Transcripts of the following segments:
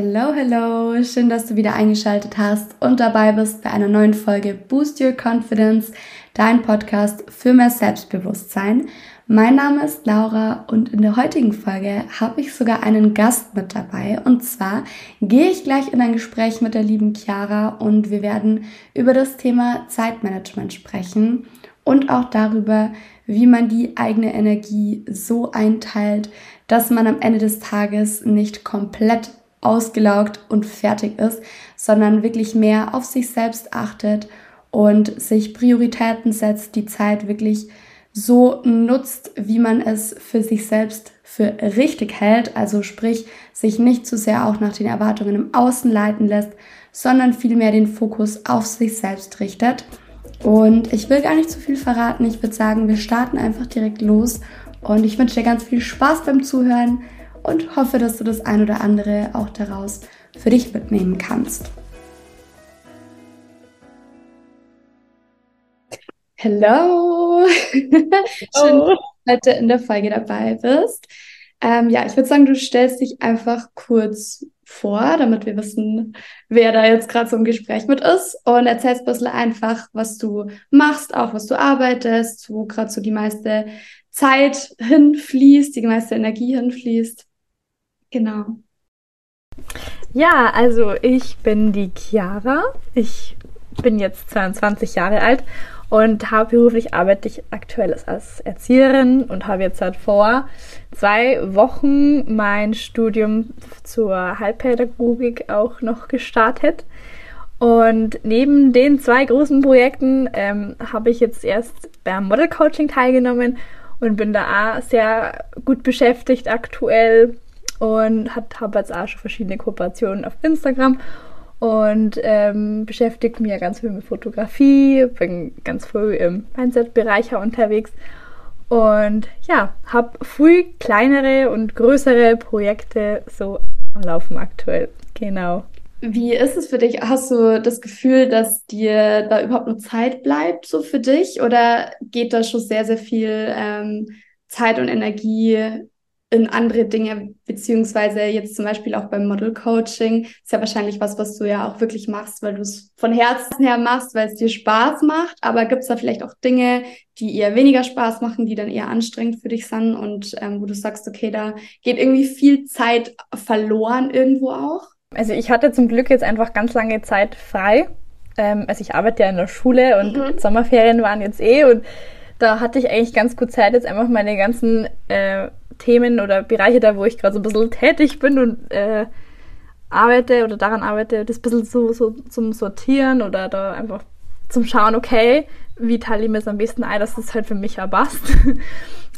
Hello, hello! Schön, dass du wieder eingeschaltet hast und dabei bist bei einer neuen Folge Boost Your Confidence, dein Podcast für mehr Selbstbewusstsein. Mein Name ist Laura und in der heutigen Folge habe ich sogar einen Gast mit dabei. Und zwar gehe ich gleich in ein Gespräch mit der lieben Chiara und wir werden über das Thema Zeitmanagement sprechen und auch darüber, wie man die eigene Energie so einteilt, dass man am Ende des Tages nicht komplett ausgelaugt und fertig ist, sondern wirklich mehr auf sich selbst achtet und sich Prioritäten setzt, die Zeit wirklich so nutzt, wie man es für sich selbst für richtig hält, also sprich sich nicht zu sehr auch nach den Erwartungen im Außen leiten lässt, sondern vielmehr den Fokus auf sich selbst richtet. Und ich will gar nicht zu viel verraten, ich würde sagen, wir starten einfach direkt los und ich wünsche dir ganz viel Spaß beim Zuhören und hoffe, dass du das ein oder andere auch daraus für dich mitnehmen kannst. Hello! Schön, dass du heute in der Folge dabei bist. Ähm, ja, ich würde sagen, du stellst dich einfach kurz vor, damit wir wissen, wer da jetzt gerade so im Gespräch mit ist und erzählst ein bisschen einfach, was du machst, auch was du arbeitest, wo gerade so die meiste Zeit hinfließt, die meiste Energie hinfließt. Genau. Ja, also ich bin die Chiara. Ich bin jetzt 22 Jahre alt und hauptberuflich arbeite ich aktuell als Erzieherin und habe jetzt seit vor zwei Wochen mein Studium zur Heilpädagogik auch noch gestartet. Und neben den zwei großen Projekten ähm, habe ich jetzt erst beim Model Coaching teilgenommen und bin da auch sehr gut beschäftigt aktuell und habe jetzt auch schon verschiedene Kooperationen auf Instagram und ähm, beschäftige mich ja ganz viel mit Fotografie, bin ganz früh im Mindset-Bereich unterwegs und ja, habe früh kleinere und größere Projekte so am Laufen aktuell. Genau. Wie ist es für dich? Hast du das Gefühl, dass dir da überhaupt noch Zeit bleibt, so für dich? Oder geht da schon sehr, sehr viel ähm, Zeit und Energie in andere Dinge, beziehungsweise jetzt zum Beispiel auch beim Model Coaching, ist ja wahrscheinlich was, was du ja auch wirklich machst, weil du es von Herzen her machst, weil es dir Spaß macht. Aber gibt es da vielleicht auch Dinge, die eher weniger Spaß machen, die dann eher anstrengend für dich sind und ähm, wo du sagst, okay, da geht irgendwie viel Zeit verloren irgendwo auch? Also ich hatte zum Glück jetzt einfach ganz lange Zeit frei. Ähm, also ich arbeite ja in der Schule und mhm. Sommerferien waren jetzt eh und da hatte ich eigentlich ganz gut Zeit, jetzt einfach meine ganzen äh, Themen oder Bereiche da, wo ich gerade so ein bisschen tätig bin und äh, arbeite oder daran arbeite, das ein bisschen so, so zum Sortieren oder da einfach zum Schauen, okay, wie teile ich mir es am besten ein, dass das halt für mich auch passt.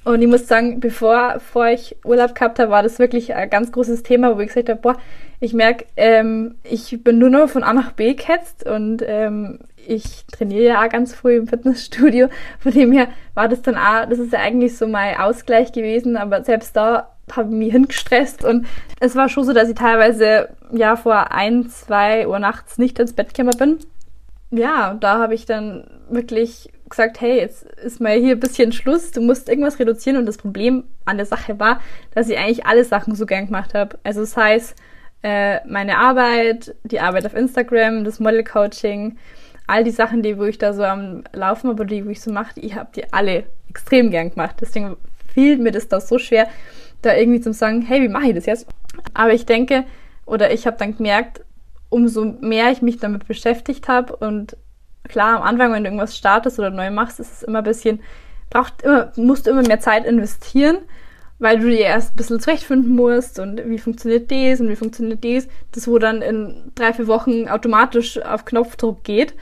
Und ich muss sagen, bevor, bevor ich Urlaub gehabt habe, war das wirklich ein ganz großes Thema, wo ich gesagt habe, boah, ich merke, ähm, ich bin nur noch von A nach B gehetzt und ähm, ich trainiere ja auch ganz früh im Fitnessstudio. Von dem her war das dann auch, das ist ja eigentlich so mein Ausgleich gewesen, aber selbst da habe ich mich hingestresst und es war schon so, dass ich teilweise ja vor ein, zwei Uhr nachts nicht ins Bett gekommen bin. Ja, da habe ich dann wirklich gesagt, hey, jetzt ist mal hier ein bisschen Schluss, du musst irgendwas reduzieren und das Problem an der Sache war, dass ich eigentlich alle Sachen so gern gemacht habe. Also das heißt, äh, meine Arbeit, die Arbeit auf Instagram, das Model Coaching, all die Sachen, die wo ich da so am Laufen habe, die wo ich so mache, ich habe die alle extrem gern gemacht. Deswegen fiel mir das da so schwer, da irgendwie zu sagen, hey, wie mache ich das jetzt? Aber ich denke, oder ich habe dann gemerkt, umso mehr ich mich damit beschäftigt habe und klar, am Anfang, wenn du irgendwas startest oder neu machst, ist es immer ein bisschen, braucht immer, musst du immer mehr Zeit investieren, weil du dir erst ein bisschen zurechtfinden musst und wie funktioniert das und wie funktioniert das, das wo dann in drei, vier Wochen automatisch auf Knopfdruck geht.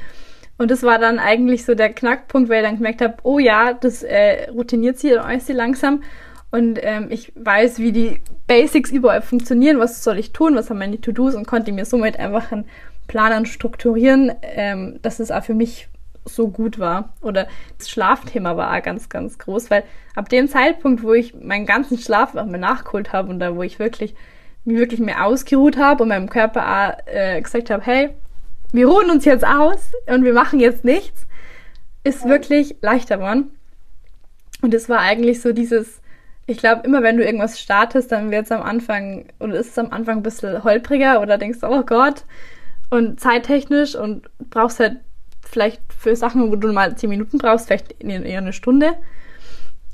Und das war dann eigentlich so der Knackpunkt, weil ich dann gemerkt habe, oh ja, das äh, routiniert sich alles langsam. Und ähm, ich weiß, wie die Basics überall funktionieren, was soll ich tun, was haben meine To-Dos? Und konnte mir somit einfach einen Plan strukturieren, ähm, dass es auch für mich so gut war. Oder das Schlafthema war auch ganz, ganz groß, weil ab dem Zeitpunkt, wo ich meinen ganzen Schlaf auch mal nachgeholt habe und da, wo ich wirklich mich wirklich mehr ausgeruht habe und meinem Körper auch, äh, gesagt habe, hey, wir ruhen uns jetzt aus und wir machen jetzt nichts, ist wirklich leichter geworden. Und es war eigentlich so dieses, ich glaube, immer wenn du irgendwas startest, dann wird es am Anfang, oder ist es am Anfang ein bisschen holpriger oder denkst, oh Gott, und zeittechnisch und brauchst halt vielleicht für Sachen, wo du mal zehn Minuten brauchst, vielleicht eher eine Stunde.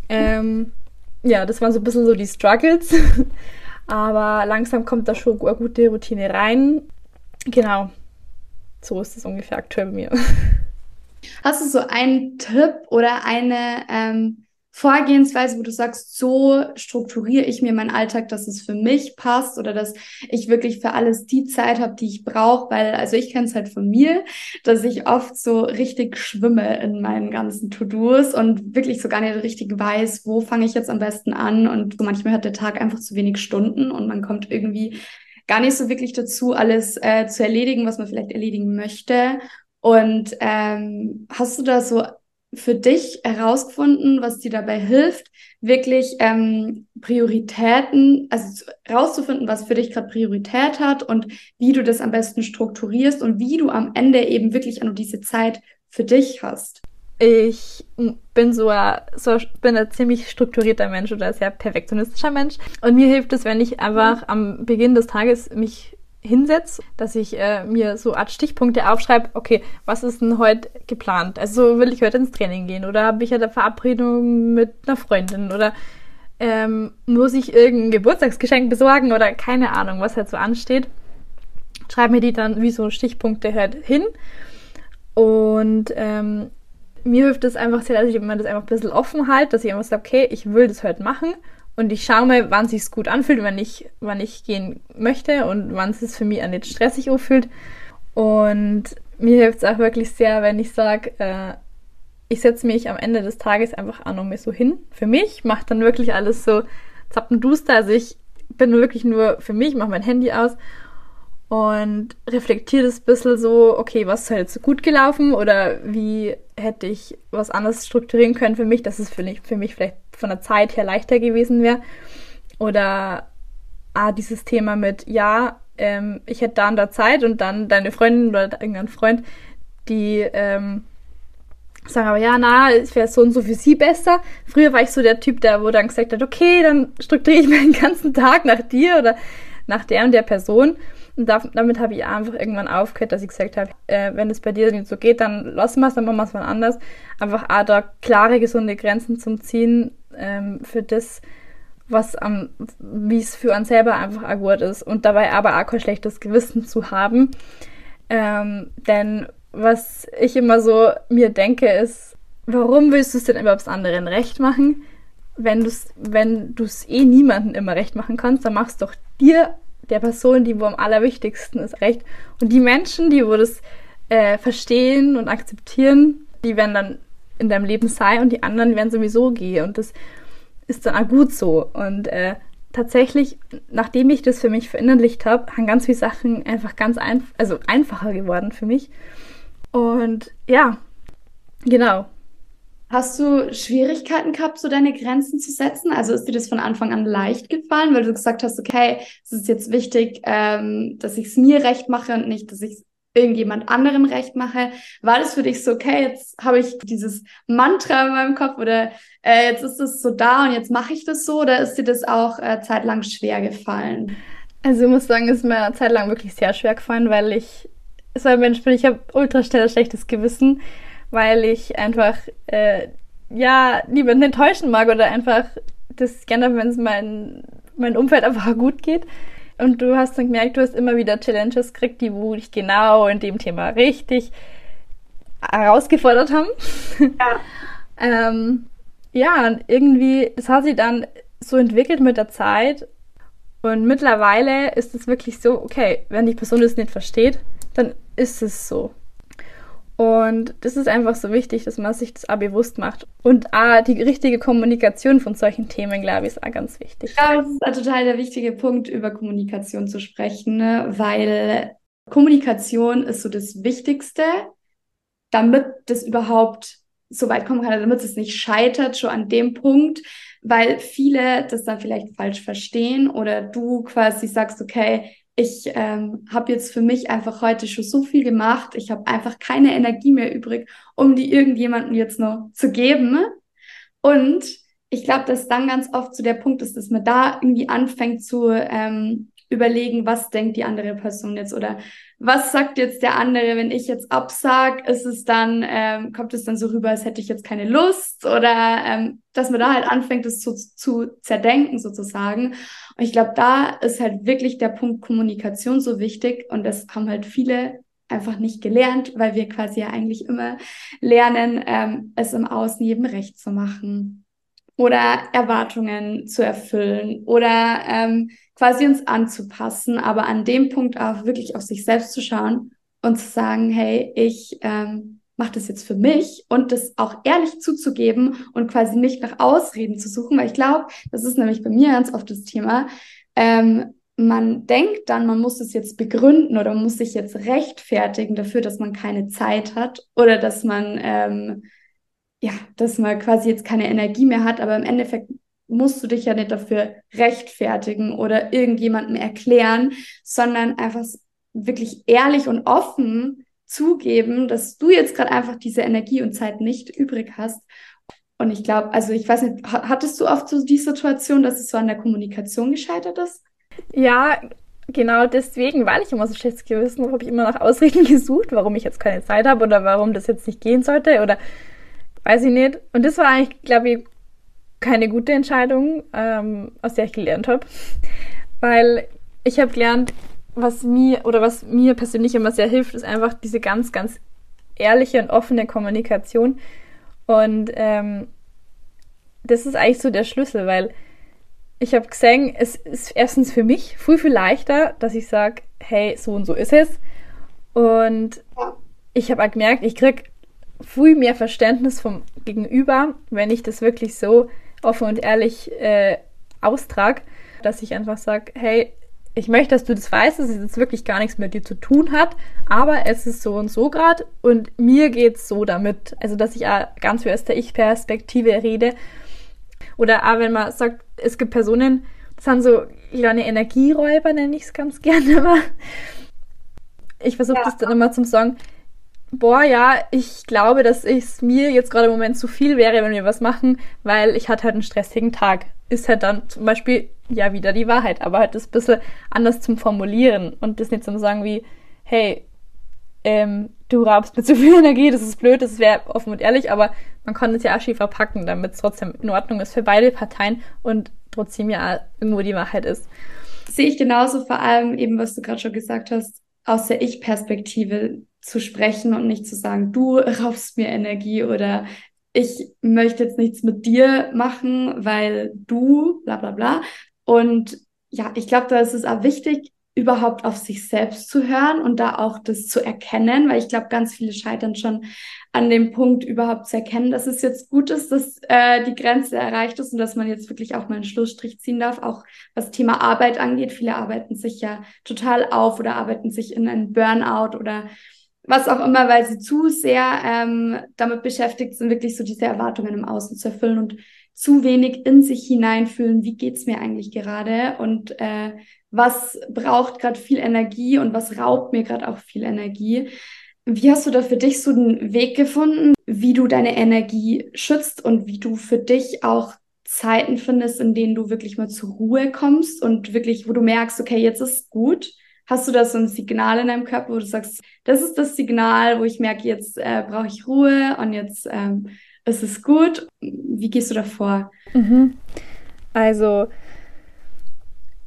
Ähm, ja, das waren so ein bisschen so die Struggles. Aber langsam kommt da schon eine gute Routine rein. Genau. So ist es ungefähr aktuell bei mir. Hast du so einen Tipp oder eine ähm, Vorgehensweise, wo du sagst, so strukturiere ich mir meinen Alltag, dass es für mich passt oder dass ich wirklich für alles die Zeit habe, die ich brauche, weil, also ich kenne es halt von mir, dass ich oft so richtig schwimme in meinen ganzen To-Dos und wirklich so gar nicht richtig weiß, wo fange ich jetzt am besten an und so manchmal hat der Tag einfach zu wenig Stunden und man kommt irgendwie gar nicht so wirklich dazu, alles äh, zu erledigen, was man vielleicht erledigen möchte. Und ähm, hast du da so für dich herausgefunden, was dir dabei hilft, wirklich ähm, Prioritäten, also herauszufinden, was für dich gerade Priorität hat und wie du das am besten strukturierst und wie du am Ende eben wirklich nur diese Zeit für dich hast? Ich bin so, ein, so bin ein ziemlich strukturierter Mensch oder ein sehr perfektionistischer Mensch. Und mir hilft es, wenn ich einfach am Beginn des Tages mich hinsetze, dass ich äh, mir so Art Stichpunkte aufschreibe, okay, was ist denn heute geplant? Also will ich heute ins Training gehen oder habe ich eine Verabredung mit einer Freundin oder ähm, muss ich irgendein Geburtstagsgeschenk besorgen oder keine Ahnung, was halt so ansteht. Schreibe mir die dann wie so Stichpunkte halt hin und ähm, mir hilft es einfach sehr, dass ich immer das einfach ein bisschen offen halte, dass ich einfach sage, okay, ich will das heute machen und ich schaue mal, wann sich's gut anfühlt, wann ich, wann ich gehen möchte und wann es für mich auch nicht stressig anfühlt. Und mir hilft es auch wirklich sehr, wenn ich sage, äh, ich setze mich am Ende des Tages einfach auch noch mal so hin. Für mich macht dann wirklich alles so zappenduster. Also ich bin wirklich nur für mich, mache mein Handy aus und reflektiere das ein bisschen so, okay, was ist halt so gut gelaufen oder wie hätte ich was anderes strukturieren können für mich, dass es für mich, für mich vielleicht von der Zeit her leichter gewesen wäre. Oder ah, dieses Thema mit, ja, ähm, ich hätte da an der Zeit und dann deine Freundin oder irgendein Freund, die ähm, sagen aber, ja, na, es wäre so und so für sie besser. Früher war ich so der Typ, der wo dann gesagt hat, okay, dann strukturiere ich meinen ganzen Tag nach dir oder nach der und der Person. Und damit habe ich einfach irgendwann aufgehört, dass ich gesagt habe, äh, wenn es bei dir nicht so geht, dann lassen wir es, dann machen wir es mal anders. Einfach auch da klare, gesunde Grenzen zum Ziehen ähm, für das, was am, wie es für uns selber einfach auch gut ist. Und dabei aber auch kein schlechtes Gewissen zu haben. Ähm, denn was ich immer so mir denke, ist, warum willst du es denn überhaupt anderen recht machen? Wenn du es wenn du's eh niemandem immer recht machen kannst, dann machst doch dir der Person, die wo am allerwichtigsten ist, recht. Und die Menschen, die wo das äh, verstehen und akzeptieren, die werden dann in deinem Leben sein und die anderen werden sowieso gehen. Und das ist dann auch gut so. Und äh, tatsächlich, nachdem ich das für mich verinnerlicht habe, haben ganz viele Sachen einfach ganz einf also einfacher geworden für mich. Und ja, genau. Hast du Schwierigkeiten gehabt, so deine Grenzen zu setzen? Also ist dir das von Anfang an leicht gefallen, weil du gesagt hast, okay, es ist jetzt wichtig, ähm, dass ich es mir recht mache und nicht, dass ich es irgendjemand anderem recht mache. War das für dich so, okay, jetzt habe ich dieses Mantra in meinem Kopf oder äh, jetzt ist es so da und jetzt mache ich das so oder ist dir das auch äh, zeitlang schwer gefallen? Also ich muss sagen, es ist mir zeitlang wirklich sehr schwer gefallen, weil ich so ein Mensch bin, ich habe ultra schnell schlechtes Gewissen weil ich einfach äh, ja niemanden enttäuschen mag oder einfach das gerne, wenn es mein, mein Umfeld einfach gut geht. Und du hast dann gemerkt, du hast immer wieder Challenges gekriegt, die wo dich genau in dem Thema richtig herausgefordert haben. Ja. ähm, ja, und irgendwie, das hat sich dann so entwickelt mit der Zeit. Und mittlerweile ist es wirklich so, okay, wenn die Person das nicht versteht, dann ist es so. Und das ist einfach so wichtig, dass man sich das auch bewusst macht. Und auch die richtige Kommunikation von solchen Themen, glaube ich, ist auch ganz wichtig. Ja, das ist total der wichtige Punkt, über Kommunikation zu sprechen, ne? weil Kommunikation ist so das Wichtigste, damit das überhaupt so weit kommen kann, damit es nicht scheitert, schon an dem Punkt, weil viele das dann vielleicht falsch verstehen oder du quasi sagst, okay, ich ähm, habe jetzt für mich einfach heute schon so viel gemacht. Ich habe einfach keine Energie mehr übrig, um die irgendjemandem jetzt noch zu geben. Und ich glaube, dass dann ganz oft so der Punkt ist, dass man da irgendwie anfängt zu ähm, überlegen, was denkt die andere Person jetzt oder was sagt jetzt der andere, wenn ich jetzt absag, ist es dann, ähm, kommt es dann so rüber, als hätte ich jetzt keine Lust oder ähm, dass man da halt anfängt, es zu, zu zerdenken sozusagen. Und ich glaube, da ist halt wirklich der Punkt Kommunikation so wichtig und das haben halt viele einfach nicht gelernt, weil wir quasi ja eigentlich immer lernen, ähm, es im Außen jedem recht zu machen oder Erwartungen zu erfüllen oder ähm, quasi uns anzupassen, aber an dem Punkt auch wirklich auf sich selbst zu schauen und zu sagen, hey, ich ähm, mache das jetzt für mich und das auch ehrlich zuzugeben und quasi nicht nach Ausreden zu suchen, weil ich glaube, das ist nämlich bei mir ganz oft das Thema. Ähm, man denkt dann, man muss es jetzt begründen oder muss sich jetzt rechtfertigen dafür, dass man keine Zeit hat oder dass man ähm, ja, dass man quasi jetzt keine Energie mehr hat, aber im Endeffekt musst du dich ja nicht dafür rechtfertigen oder irgendjemandem erklären, sondern einfach wirklich ehrlich und offen zugeben, dass du jetzt gerade einfach diese Energie und Zeit nicht übrig hast. Und ich glaube, also ich weiß nicht, hattest du oft so die Situation, dass es so an der Kommunikation gescheitert ist? Ja, genau deswegen, weil ich immer so schlechtes Gewissen habe, ich immer nach Ausreden gesucht, warum ich jetzt keine Zeit habe oder warum das jetzt nicht gehen sollte oder weiß ich nicht. Und das war eigentlich, glaube ich, keine gute Entscheidung, ähm, aus der ich gelernt habe. Weil ich habe gelernt, was mir oder was mir persönlich immer sehr hilft, ist einfach diese ganz, ganz ehrliche und offene Kommunikation. Und ähm, das ist eigentlich so der Schlüssel, weil ich habe gesehen, es ist erstens für mich viel, viel leichter, dass ich sage, hey, so und so ist es. Und ich habe auch gemerkt, ich kriege viel mehr Verständnis vom Gegenüber, wenn ich das wirklich so offen und ehrlich äh, austrag, dass ich einfach sage, hey, ich möchte, dass du das weißt, dass es jetzt wirklich gar nichts mit dir zu tun hat, aber es ist so und so gerade und mir geht's so damit. Also, dass ich auch ganz für aus der Ich-Perspektive rede. Oder auch wenn man sagt, es gibt Personen, das sind so kleine Energieräuber, nenne ich es ganz gerne immer. Ich versuche ja. das dann immer zum sagen, boah, ja, ich glaube, dass es mir jetzt gerade im Moment zu viel wäre, wenn wir was machen, weil ich hatte halt einen stressigen Tag. Ist halt dann zum Beispiel ja wieder die Wahrheit, aber halt das ein bisschen anders zum Formulieren und das nicht zum sagen wie, hey, ähm, du raubst mir zu viel Energie, das ist blöd, das wäre offen und ehrlich, aber man kann es ja auch schön verpacken, damit es trotzdem in Ordnung ist für beide Parteien und trotzdem ja irgendwo die Wahrheit ist. Sehe ich genauso, vor allem eben, was du gerade schon gesagt hast, aus der Ich-Perspektive zu sprechen und nicht zu sagen, du raubst mir Energie oder ich möchte jetzt nichts mit dir machen, weil du, bla bla bla. Und ja, ich glaube, da ist es auch wichtig, überhaupt auf sich selbst zu hören und da auch das zu erkennen, weil ich glaube, ganz viele scheitern schon an dem Punkt, überhaupt zu erkennen, dass es jetzt gut ist, dass äh, die Grenze erreicht ist und dass man jetzt wirklich auch mal einen Schlussstrich ziehen darf, auch was Thema Arbeit angeht. Viele arbeiten sich ja total auf oder arbeiten sich in einen Burnout oder was auch immer, weil sie zu sehr ähm, damit beschäftigt sind, wirklich so diese Erwartungen im Außen zu erfüllen und zu wenig in sich hineinfühlen, wie geht's mir eigentlich gerade und äh, was braucht gerade viel Energie und was raubt mir gerade auch viel Energie. Wie hast du da für dich so einen Weg gefunden, wie du deine Energie schützt und wie du für dich auch Zeiten findest, in denen du wirklich mal zur Ruhe kommst und wirklich, wo du merkst, okay, jetzt ist gut Hast du da so ein Signal in deinem Körper, wo du sagst, das ist das Signal, wo ich merke, jetzt äh, brauche ich Ruhe und jetzt ähm, ist es gut? Wie gehst du da vor? Mhm. Also,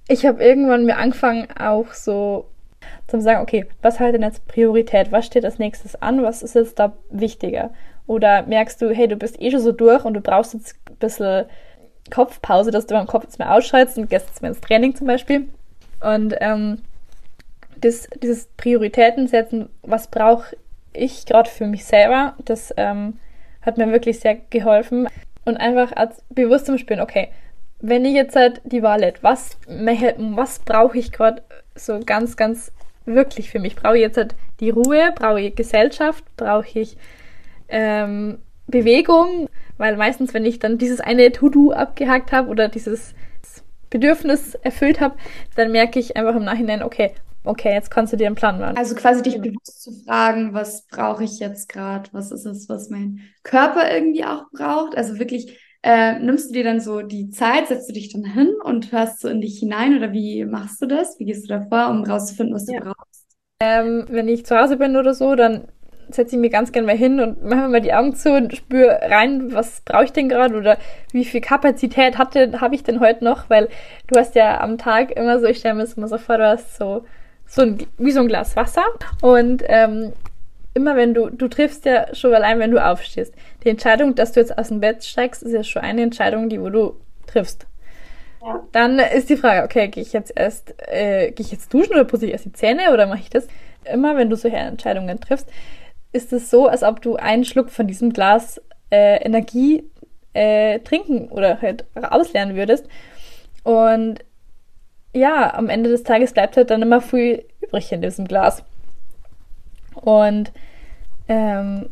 ich habe irgendwann mir angefangen, auch so zu sagen, okay, was hat denn jetzt Priorität? Was steht als nächstes an? Was ist jetzt da wichtiger? Oder merkst du, hey, du bist eh schon so durch und du brauchst jetzt ein bisschen Kopfpause, dass du beim Kopf jetzt mehr ausschaltest und gehst jetzt mehr ins Training zum Beispiel. Und ähm, das, dieses Prioritäten setzen, was brauche ich gerade für mich selber, das ähm, hat mir wirklich sehr geholfen. Und einfach als bewusst zum Spüren, okay, wenn ich jetzt halt die Wahl hätte, was, was brauche ich gerade so ganz, ganz wirklich für mich? Brauche ich jetzt halt die Ruhe? Brauche ich Gesellschaft? Brauche ich ähm, Bewegung? Weil meistens, wenn ich dann dieses eine To-Do abgehakt habe oder dieses Bedürfnis erfüllt habe, dann merke ich einfach im Nachhinein, okay, okay, jetzt kannst du dir einen Plan machen. Also quasi dich bewusst zu fragen, was brauche ich jetzt gerade? Was ist es, was mein Körper irgendwie auch braucht? Also wirklich äh, nimmst du dir dann so die Zeit, setzt du dich dann hin und hörst so in dich hinein oder wie machst du das? Wie gehst du da vor, um rauszufinden, was du ja. brauchst? Ähm, wenn ich zu Hause bin oder so, dann setze ich mir ganz gerne mal hin und mache mal die Augen zu und spüre rein, was brauche ich denn gerade oder wie viel Kapazität hatte, habe ich denn heute noch, weil du hast ja am Tag immer so, ich stelle mir das immer so vor, du hast so, so ein, wie so ein Glas Wasser und ähm, immer wenn du, du triffst ja schon allein, wenn du aufstehst. Die Entscheidung, dass du jetzt aus dem Bett steigst, ist ja schon eine Entscheidung, die wo du triffst. Ja. Dann ist die Frage, okay, gehe ich jetzt erst, äh, gehe ich jetzt duschen oder putze ich erst die Zähne oder mache ich das? Immer wenn du solche Entscheidungen triffst, ist es so, als ob du einen Schluck von diesem Glas äh, Energie äh, trinken oder halt ausleeren würdest. Und ja, am Ende des Tages bleibt halt dann immer viel übrig in diesem Glas. Und ähm,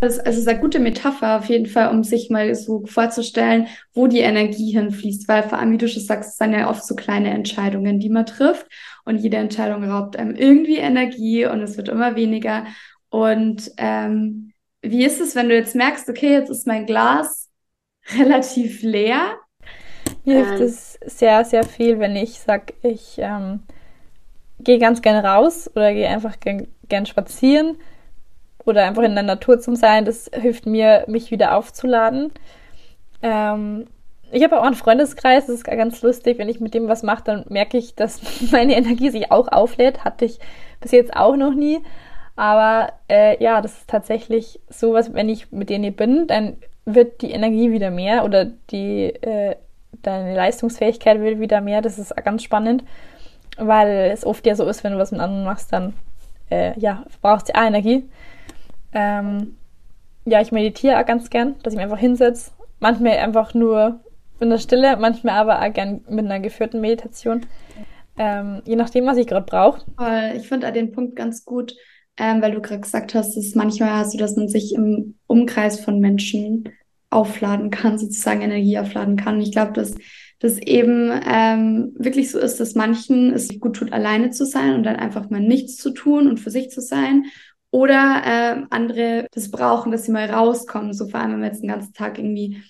das, also ist eine gute Metapher auf jeden Fall, um sich mal so vorzustellen, wo die Energie hinfließt, weil vor allem, wie du schon sagst, es sind ja oft so kleine Entscheidungen, die man trifft und jede Entscheidung raubt einem irgendwie Energie und es wird immer weniger und ähm, wie ist es, wenn du jetzt merkst, okay, jetzt ist mein Glas relativ leer? Mir hilft ähm, es sehr, sehr viel, wenn ich sage, ich ähm, gehe ganz gerne raus oder gehe einfach gern, gern spazieren oder einfach in der Natur zum Sein. Das hilft mir, mich wieder aufzuladen. Ähm, ich habe auch einen Freundeskreis, das ist ganz lustig. Wenn ich mit dem was mache, dann merke ich, dass meine Energie sich auch auflädt. Hatte ich bis jetzt auch noch nie. Aber äh, ja, das ist tatsächlich so was, wenn ich mit denen bin, dann wird die Energie wieder mehr oder die äh, deine Leistungsfähigkeit wird wieder mehr. Das ist ganz spannend, weil es oft ja so ist, wenn du was mit anderen machst, dann äh, ja, brauchst du auch Energie. Ähm, ja, ich meditiere auch ganz gern, dass ich mich einfach hinsetze. Manchmal einfach nur in der Stille, manchmal aber auch gern mit einer geführten Meditation. Ähm, je nachdem, was ich gerade brauche. Ich finde den Punkt ganz gut, ähm, weil du gerade gesagt hast, dass manchmal so, dass man sich im Umkreis von Menschen aufladen kann, sozusagen Energie aufladen kann. Ich glaube, dass das eben ähm, wirklich so ist, dass manchen es gut tut, alleine zu sein und dann einfach mal nichts zu tun und für sich zu sein. Oder äh, andere das brauchen, dass sie mal rauskommen. So vor allem, wenn man jetzt den ganzen Tag irgendwie,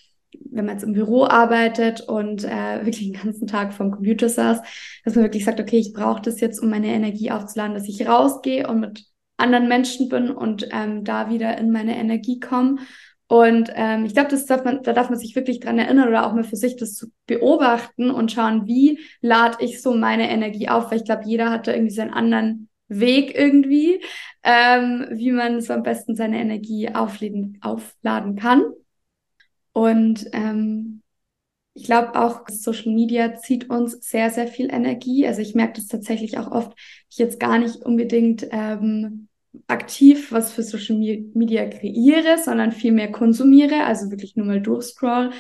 wenn man jetzt im Büro arbeitet und äh, wirklich den ganzen Tag vom Computer saß, dass man wirklich sagt, okay, ich brauche das jetzt, um meine Energie aufzuladen, dass ich rausgehe und mit anderen Menschen bin und ähm, da wieder in meine Energie komme. Und ähm, ich glaube, das darf man, da darf man sich wirklich dran erinnern oder auch mal für sich das zu beobachten und schauen, wie lade ich so meine Energie auf, weil ich glaube, jeder hat da irgendwie seinen anderen Weg irgendwie, ähm, wie man so am besten seine Energie aufladen, aufladen kann. Und ähm, ich glaube auch, Social Media zieht uns sehr, sehr viel Energie. Also ich merke das tatsächlich auch oft, ich jetzt gar nicht unbedingt ähm, aktiv was für Social Media kreiere, sondern viel mehr konsumiere, also wirklich nur mal durchscroll.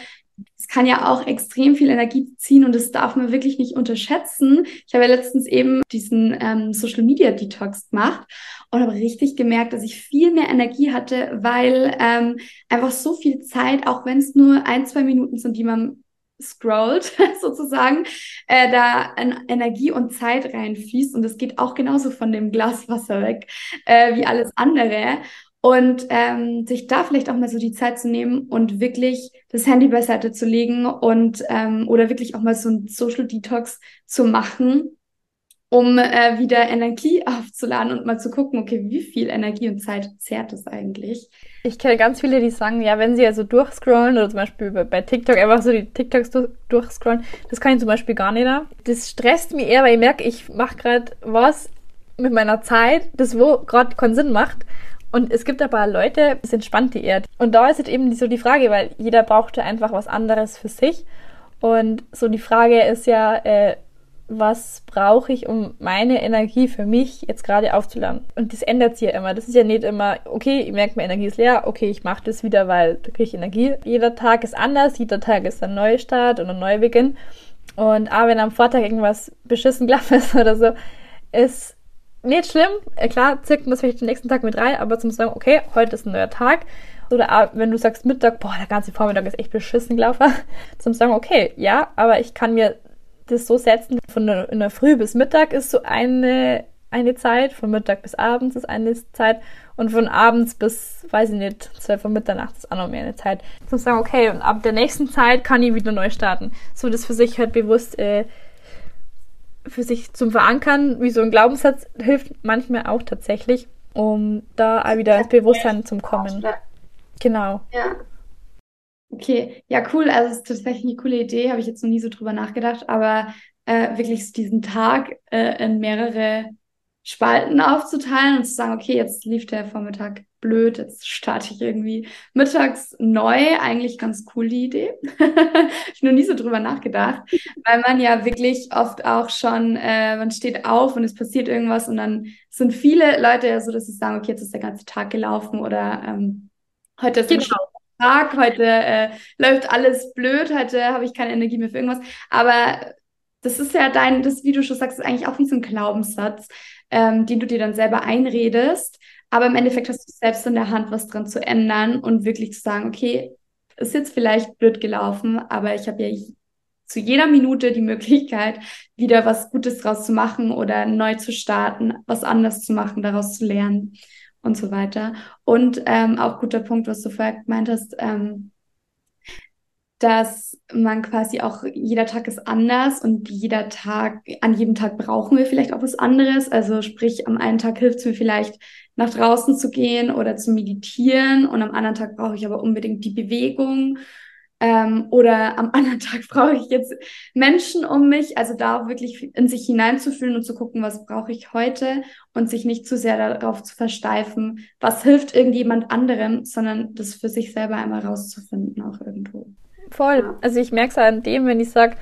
Es kann ja auch extrem viel Energie ziehen und das darf man wirklich nicht unterschätzen. Ich habe ja letztens eben diesen ähm, Social Media Detox gemacht und habe richtig gemerkt, dass ich viel mehr Energie hatte, weil ähm, einfach so viel Zeit, auch wenn es nur ein, zwei Minuten sind, die man scrollt, sozusagen, äh, da Energie und Zeit reinfließt. Und das geht auch genauso von dem Glas Wasser weg äh, wie alles andere. Und ähm, sich da vielleicht auch mal so die Zeit zu nehmen und wirklich das Handy beiseite zu legen und ähm, oder wirklich auch mal so ein Social Detox zu machen um äh, wieder Energie aufzuladen und mal zu gucken, okay, wie viel Energie und Zeit zehrt es eigentlich? Ich kenne ganz viele, die sagen, ja, wenn sie also durchscrollen oder zum Beispiel bei TikTok einfach so die TikToks durchscrollen, das kann ich zum Beispiel gar nicht. Da. Das stresst mich eher, weil ich merke, ich mache gerade was mit meiner Zeit, das wo gerade keinen Sinn macht. Und es gibt aber Leute, das entspannt die eher. Und da ist jetzt eben so die Frage, weil jeder braucht einfach was anderes für sich. Und so die Frage ist ja, äh, was brauche ich, um meine Energie für mich jetzt gerade aufzuladen. Und das ändert sich ja immer. Das ist ja nicht immer, okay, ich merke, meine Energie ist leer, okay, ich mache das wieder, weil da kriege ich Energie. Jeder Tag ist anders, jeder Tag ist ein Neustart und ein Neubeginn. Und auch wenn am Vortag irgendwas beschissen gelaufen ist oder so, ist nicht schlimm. Äh, klar, zirkt man das vielleicht den nächsten Tag mit rein, aber zum sagen, okay, heute ist ein neuer Tag. Oder wenn du sagst Mittag, boah, der ganze Vormittag ist echt beschissen gelaufen, zum sagen, okay, ja, aber ich kann mir das so setzen, von der, in der Früh bis Mittag ist so eine, eine Zeit, von Mittag bis abends ist eine Zeit Und von abends bis, weiß ich nicht, 12 Uhr Mitternacht ist auch noch mehr eine Zeit. Zu sagen, okay, und ab der nächsten Zeit kann ich wieder neu starten. So das für sich halt bewusst äh, für sich zum Verankern, wie so ein Glaubenssatz, hilft manchmal auch tatsächlich, um da auch wieder ins Bewusstsein zu kommen. Genau. Ja. Okay, ja, cool. Also, es ist tatsächlich eine coole Idee, habe ich jetzt noch nie so drüber nachgedacht, aber äh, wirklich diesen Tag äh, in mehrere Spalten aufzuteilen und zu sagen, okay, jetzt lief der Vormittag blöd, jetzt starte ich irgendwie mittags neu. Eigentlich ganz cool die Idee. ich noch nie so drüber nachgedacht, weil man ja wirklich oft auch schon, äh, man steht auf und es passiert irgendwas und dann sind viele Leute ja so, dass sie sagen, okay, jetzt ist der ganze Tag gelaufen oder ähm, heute ist genau. Tag, heute äh, läuft alles blöd, heute habe ich keine Energie mehr für irgendwas. Aber das ist ja dein, das, wie du schon sagst, ist eigentlich auch wie so ein Glaubenssatz ähm, den du dir dann selber einredest. Aber im Endeffekt hast du selbst in der Hand, was dran zu ändern und wirklich zu sagen, okay, ist jetzt vielleicht blöd gelaufen, aber ich habe ja zu jeder Minute die Möglichkeit, wieder was Gutes draus zu machen oder neu zu starten, was anders zu machen, daraus zu lernen und so weiter. Und ähm, auch guter Punkt, was du vorher gemeint hast, ähm, dass man quasi auch, jeder Tag ist anders und jeder Tag, an jedem Tag brauchen wir vielleicht auch was anderes. Also sprich, am einen Tag hilft es mir vielleicht, nach draußen zu gehen oder zu meditieren und am anderen Tag brauche ich aber unbedingt die Bewegung. Ähm, oder am anderen Tag brauche ich jetzt Menschen um mich, also da wirklich in sich hineinzufühlen und zu gucken, was brauche ich heute und sich nicht zu sehr darauf zu versteifen, was hilft irgendjemand anderem, sondern das für sich selber einmal rauszufinden auch irgendwo. Voll. Also ich merke es an dem, wenn ich sage,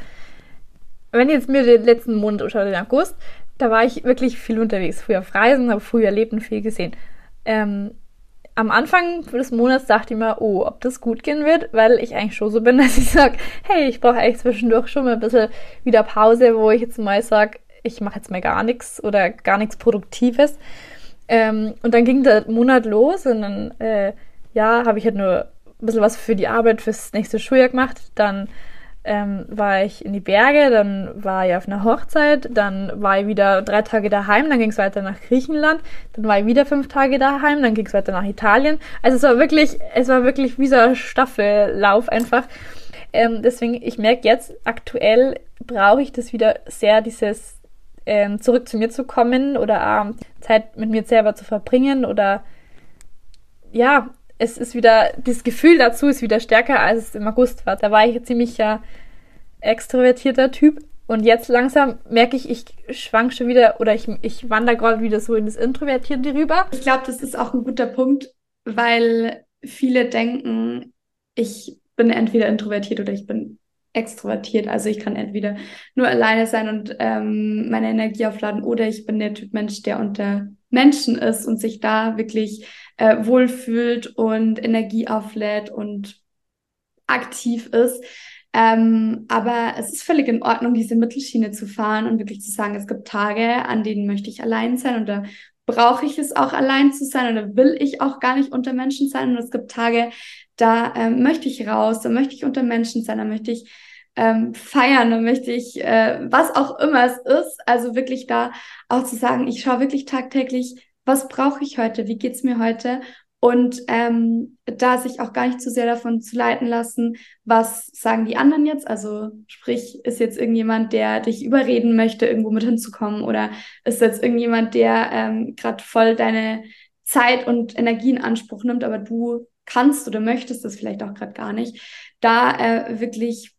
wenn ich jetzt mir den letzten Monat anschaue, den August, da war ich wirklich viel unterwegs. Früher auf Reisen, habe früh erlebt und viel gesehen. Ähm, am Anfang des Monats dachte ich mir, oh, ob das gut gehen wird, weil ich eigentlich schon so bin, dass ich sage, hey, ich brauche eigentlich zwischendurch schon mal ein bisschen wieder Pause, wo ich jetzt mal sage, ich mache jetzt mal gar nichts oder gar nichts Produktives. Ähm, und dann ging der Monat los und dann, äh, ja, habe ich halt nur ein bisschen was für die Arbeit fürs nächste Schuljahr gemacht. Dann ähm, war ich in die Berge, dann war ich auf einer Hochzeit, dann war ich wieder drei Tage daheim, dann ging es weiter nach Griechenland, dann war ich wieder fünf Tage daheim, dann ging es weiter nach Italien. Also es war wirklich, es war wirklich wie so ein Staffellauf einfach. Ähm, deswegen, ich merke jetzt, aktuell brauche ich das wieder sehr, dieses ähm, zurück zu mir zu kommen oder ähm, Zeit mit mir selber zu verbringen oder ja, es ist wieder, das Gefühl dazu ist wieder stärker, als es im August war. Da war ich ziemlich ja extrovertierter Typ. Und jetzt langsam merke ich, ich schwank schon wieder oder ich, ich wandere gerade wieder so in das Introvertierte rüber. Ich glaube, das ist auch ein guter Punkt, weil viele denken, ich bin entweder introvertiert oder ich bin extrovertiert. Also ich kann entweder nur alleine sein und ähm, meine Energie aufladen oder ich bin der Typ Mensch, der unter Menschen ist und sich da wirklich äh, wohlfühlt und Energie auflädt und aktiv ist. Ähm, aber es ist völlig in Ordnung, diese Mittelschiene zu fahren und wirklich zu sagen, es gibt Tage, an denen möchte ich allein sein und da brauche ich es auch allein zu sein oder will ich auch gar nicht unter Menschen sein. Und es gibt Tage, da ähm, möchte ich raus, da möchte ich unter Menschen sein, da möchte ich ähm, feiern, da möchte ich, äh, was auch immer es ist, also wirklich da auch zu sagen, ich schaue wirklich tagtäglich, was brauche ich heute, wie geht's mir heute und ähm, da sich auch gar nicht zu sehr davon zu leiten lassen, was sagen die anderen jetzt. Also sprich, ist jetzt irgendjemand, der dich überreden möchte, irgendwo mit hinzukommen, oder ist jetzt irgendjemand, der ähm, gerade voll deine Zeit und Energie in Anspruch nimmt, aber du kannst oder möchtest das vielleicht auch gerade gar nicht. Da äh, wirklich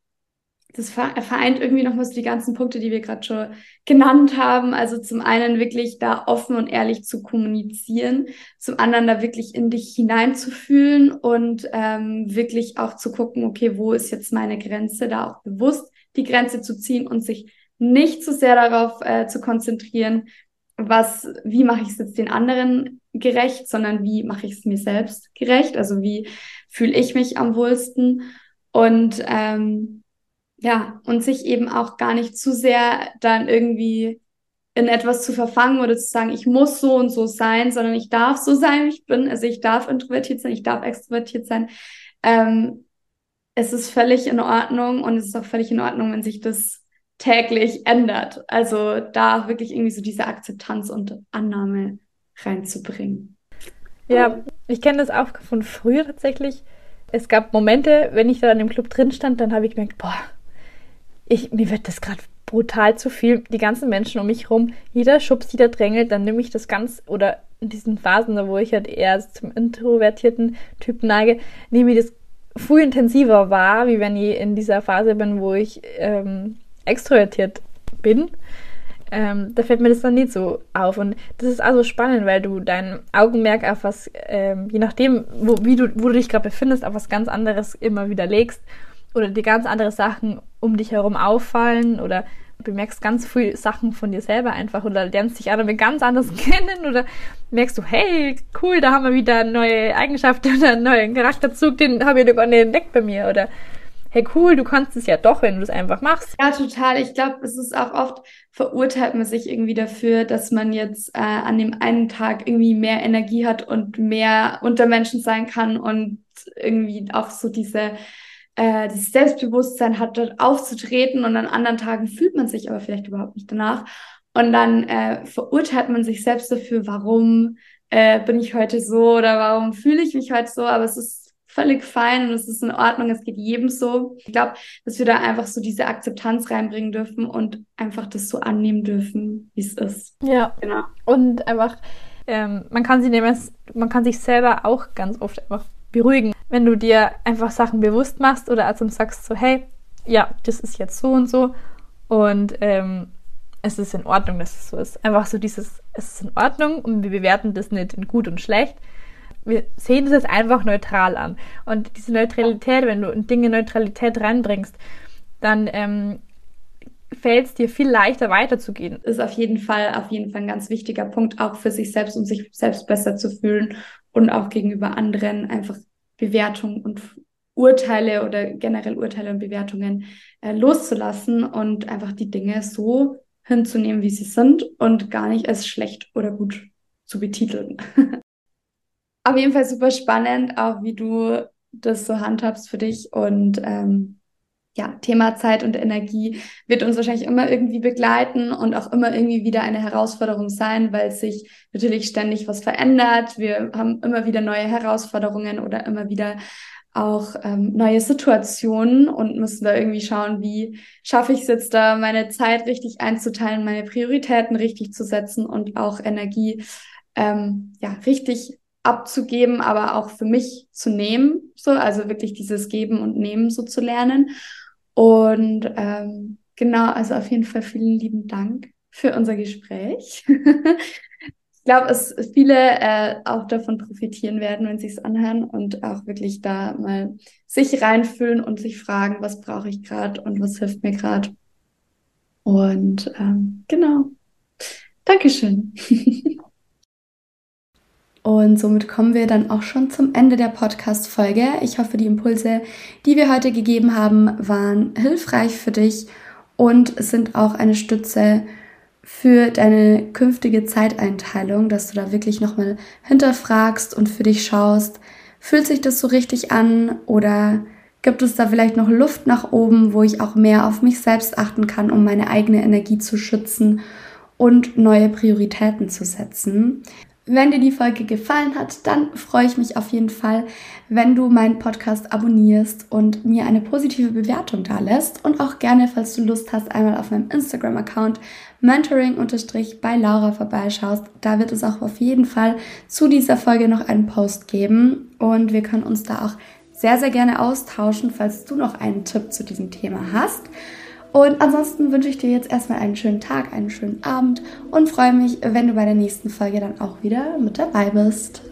das vereint irgendwie nochmal so die ganzen Punkte, die wir gerade schon genannt haben. Also zum einen wirklich da offen und ehrlich zu kommunizieren, zum anderen da wirklich in dich hineinzufühlen und ähm, wirklich auch zu gucken, okay, wo ist jetzt meine Grenze, da auch bewusst die Grenze zu ziehen und sich nicht zu sehr darauf äh, zu konzentrieren, was, wie mache ich es jetzt den anderen gerecht, sondern wie mache ich es mir selbst gerecht, also wie fühle ich mich am wohlsten und ähm, ja, und sich eben auch gar nicht zu sehr dann irgendwie in etwas zu verfangen oder zu sagen, ich muss so und so sein, sondern ich darf so sein, wie ich bin. Also ich darf introvertiert sein, ich darf extrovertiert sein. Ähm, es ist völlig in Ordnung und es ist auch völlig in Ordnung, wenn sich das täglich ändert. Also da wirklich irgendwie so diese Akzeptanz und Annahme reinzubringen. Ja, ich kenne das auch von früher tatsächlich. Es gab Momente, wenn ich da in dem Club drin stand, dann habe ich gemerkt, boah, ich, mir wird das gerade brutal zu viel. Die ganzen Menschen um mich rum, jeder schubst, jeder drängelt, dann nehme ich das ganz, oder in diesen Phasen, wo ich halt eher zum introvertierten Typen neige, nehme ich das viel intensiver wahr, wie wenn ich in dieser Phase bin, wo ich ähm, extrovertiert bin. Ähm, da fällt mir das dann nicht so auf. Und das ist also spannend, weil du dein Augenmerk auf was, ähm, je nachdem, wo, wie du, wo du dich gerade befindest, auf was ganz anderes immer wieder legst oder dir ganz andere Sachen um dich herum auffallen oder bemerkst ganz viele Sachen von dir selber einfach oder lernst dich andere ganz anders kennen oder merkst du, hey, cool, da haben wir wieder neue Eigenschaft oder einen neuen Charakterzug, den habe ich noch gar nicht entdeckt bei mir oder hey cool, du kannst es ja doch, wenn du es einfach machst. Ja, total. Ich glaube, es ist auch oft, verurteilt man sich irgendwie dafür, dass man jetzt äh, an dem einen Tag irgendwie mehr Energie hat und mehr unter Menschen sein kann und irgendwie auch so diese äh, dieses Selbstbewusstsein hat, dort aufzutreten und an anderen Tagen fühlt man sich aber vielleicht überhaupt nicht danach. Und dann äh, verurteilt man sich selbst dafür, warum äh, bin ich heute so oder warum fühle ich mich heute so. Aber es ist völlig fein und es ist in Ordnung, es geht jedem so. Ich glaube, dass wir da einfach so diese Akzeptanz reinbringen dürfen und einfach das so annehmen dürfen, wie es ist. Ja, genau. Und einfach, ähm, man kann sich nehmen, man kann sich selber auch ganz oft einfach beruhigen wenn du dir einfach Sachen bewusst machst oder also sagst so, hey, ja, das ist jetzt so und so und ähm, es ist in Ordnung, dass es so ist. Einfach so dieses, es ist in Ordnung und wir bewerten das nicht in gut und schlecht. Wir sehen das jetzt einfach neutral an. Und diese Neutralität, wenn du in Dinge Neutralität reinbringst, dann ähm, fällt es dir viel leichter weiterzugehen. Ist auf jeden Fall, auf jeden Fall ein ganz wichtiger Punkt, auch für sich selbst, um sich selbst besser zu fühlen und auch gegenüber anderen einfach Bewertung und Urteile oder generell Urteile und Bewertungen äh, loszulassen und einfach die Dinge so hinzunehmen, wie sie sind und gar nicht als schlecht oder gut zu betiteln. Auf jeden Fall super spannend, auch wie du das so handhabst für dich und ähm, ja, Thema Zeit und Energie wird uns wahrscheinlich immer irgendwie begleiten und auch immer irgendwie wieder eine Herausforderung sein, weil sich natürlich ständig was verändert. Wir haben immer wieder neue Herausforderungen oder immer wieder auch ähm, neue Situationen und müssen da irgendwie schauen, wie schaffe ich es jetzt da, meine Zeit richtig einzuteilen, meine Prioritäten richtig zu setzen und auch Energie ähm, ja richtig abzugeben, aber auch für mich zu nehmen, so also wirklich dieses Geben und Nehmen so zu lernen. Und ähm, genau, also auf jeden Fall vielen lieben Dank für unser Gespräch. ich glaube, dass viele äh, auch davon profitieren werden, wenn sie es anhören und auch wirklich da mal sich reinfühlen und sich fragen, was brauche ich gerade und was hilft mir gerade. Und ähm, genau. Dankeschön. Und somit kommen wir dann auch schon zum Ende der Podcast-Folge. Ich hoffe, die Impulse, die wir heute gegeben haben, waren hilfreich für dich und sind auch eine Stütze für deine künftige Zeiteinteilung, dass du da wirklich nochmal hinterfragst und für dich schaust, fühlt sich das so richtig an oder gibt es da vielleicht noch Luft nach oben, wo ich auch mehr auf mich selbst achten kann, um meine eigene Energie zu schützen und neue Prioritäten zu setzen. Wenn dir die Folge gefallen hat, dann freue ich mich auf jeden Fall, wenn du meinen Podcast abonnierst und mir eine positive Bewertung da lässt und auch gerne, falls du Lust hast, einmal auf meinem Instagram-Account mentoring bei Laura vorbeischaust. Da wird es auch auf jeden Fall zu dieser Folge noch einen Post geben und wir können uns da auch sehr, sehr gerne austauschen, falls du noch einen Tipp zu diesem Thema hast. Und ansonsten wünsche ich dir jetzt erstmal einen schönen Tag, einen schönen Abend und freue mich, wenn du bei der nächsten Folge dann auch wieder mit dabei bist.